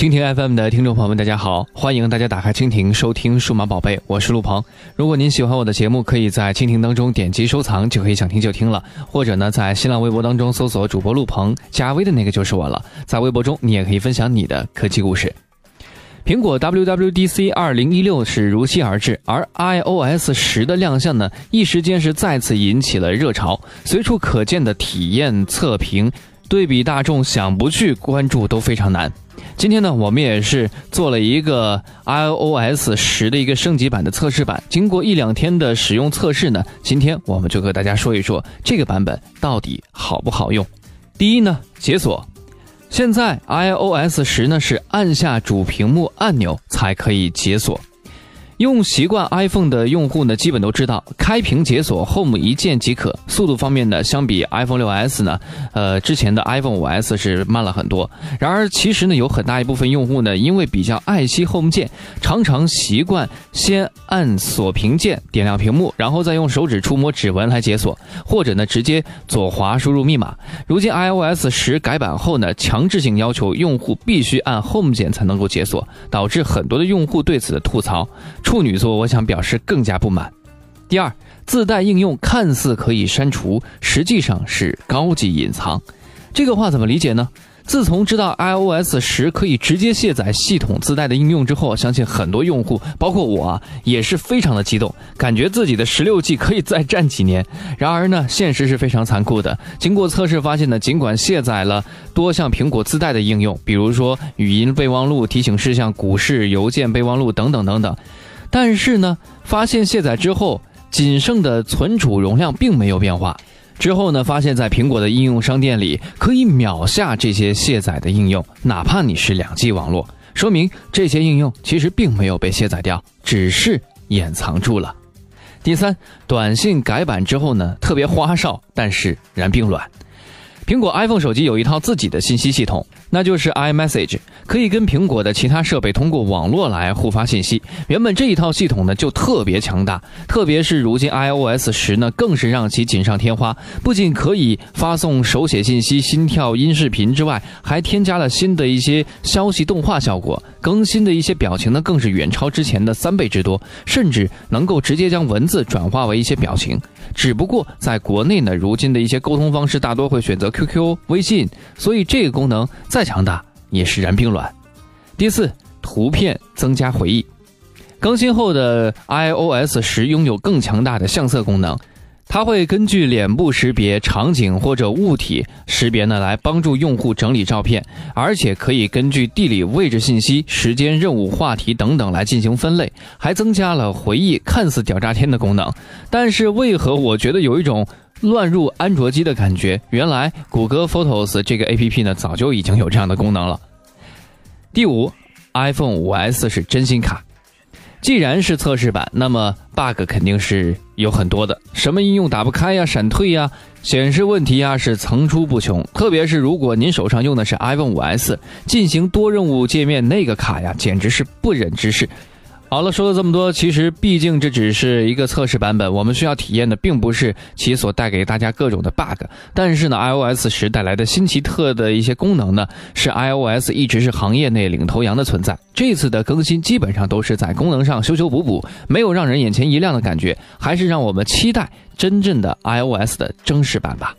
蜻蜓 FM 的听众朋友们，大家好！欢迎大家打开蜻蜓收听数码宝贝，我是陆鹏。如果您喜欢我的节目，可以在蜻蜓当中点击收藏，就可以想听就听了。或者呢，在新浪微博当中搜索主播陆鹏，加微的那个就是我了。在微博中，你也可以分享你的科技故事。苹果 WWDC 二零一六是如期而至，而 iOS 十的亮相呢，一时间是再次引起了热潮，随处可见的体验测评，对比大众想不去关注都非常难。今天呢，我们也是做了一个 iOS 十的一个升级版的测试版。经过一两天的使用测试呢，今天我们就和大家说一说这个版本到底好不好用。第一呢，解锁。现在 iOS 十呢是按下主屏幕按钮才可以解锁。用习惯 iPhone 的用户呢，基本都知道开屏解锁 Home 一键即可。速度方面呢，相比 iPhone 6s 呢，呃，之前的 iPhone 5s 是慢了很多。然而，其实呢，有很大一部分用户呢，因为比较爱惜 Home 键，常常习惯先按锁屏键点亮屏幕，然后再用手指触摸指纹来解锁，或者呢，直接左滑输入密码。如今 iOS 十改版后呢，强制性要求用户必须按 Home 键才能够解锁，导致很多的用户对此的吐槽。处女座，我想表示更加不满。第二，自带应用看似可以删除，实际上是高级隐藏。这个话怎么理解呢？自从知道 iOS 十可以直接卸载系统自带的应用之后，相信很多用户，包括我，也是非常的激动，感觉自己的十六 G 可以再战几年。然而呢，现实是非常残酷的。经过测试发现呢，尽管卸载了多项苹果自带的应用，比如说语音备忘录、提醒事项、股市邮件备忘录等等等等。但是呢，发现卸载之后，仅剩的存储容量并没有变化。之后呢，发现，在苹果的应用商店里，可以秒下这些卸载的应用，哪怕你是两 G 网络，说明这些应用其实并没有被卸载掉，只是掩藏住了。第三，短信改版之后呢，特别花哨，但是然并卵。苹果 iPhone 手机有一套自己的信息系统，那就是 iMessage，可以跟苹果的其他设备通过网络来互发信息。原本这一套系统呢就特别强大，特别是如今 iOS 十呢，更是让其锦上添花。不仅可以发送手写信息、心跳音视频之外，还添加了新的一些消息动画效果，更新的一些表情呢，更是远超之前的三倍之多，甚至能够直接将文字转化为一些表情。只不过在国内呢，如今的一些沟通方式大多会选择。QQ、微信，所以这个功能再强大也是然并卵。第四，图片增加回忆。更新后的 iOS 十拥有更强大的相册功能，它会根据脸部识别、场景或者物体识别呢，来帮助用户整理照片，而且可以根据地理位置信息、时间、任务、话题等等来进行分类，还增加了回忆看似屌炸天的功能。但是为何我觉得有一种？乱入安卓机的感觉，原来谷歌 Photos 这个 A P P 呢，早就已经有这样的功能了。第五，iPhone 5S 是真心卡。既然是测试版，那么 bug 肯定是有很多的，什么应用打不开呀、闪退呀、显示问题呀，是层出不穷。特别是如果您手上用的是 iPhone 5S，进行多任务界面那个卡呀，简直是不忍直视。好了，说了这么多，其实毕竟这只是一个测试版本，我们需要体验的并不是其所带给大家各种的 bug。但是呢，iOS 十带来的新奇特的一些功能呢，是 iOS 一直是行业内领头羊的存在。这次的更新基本上都是在功能上修修补补，没有让人眼前一亮的感觉，还是让我们期待真正的 iOS 的正式版吧。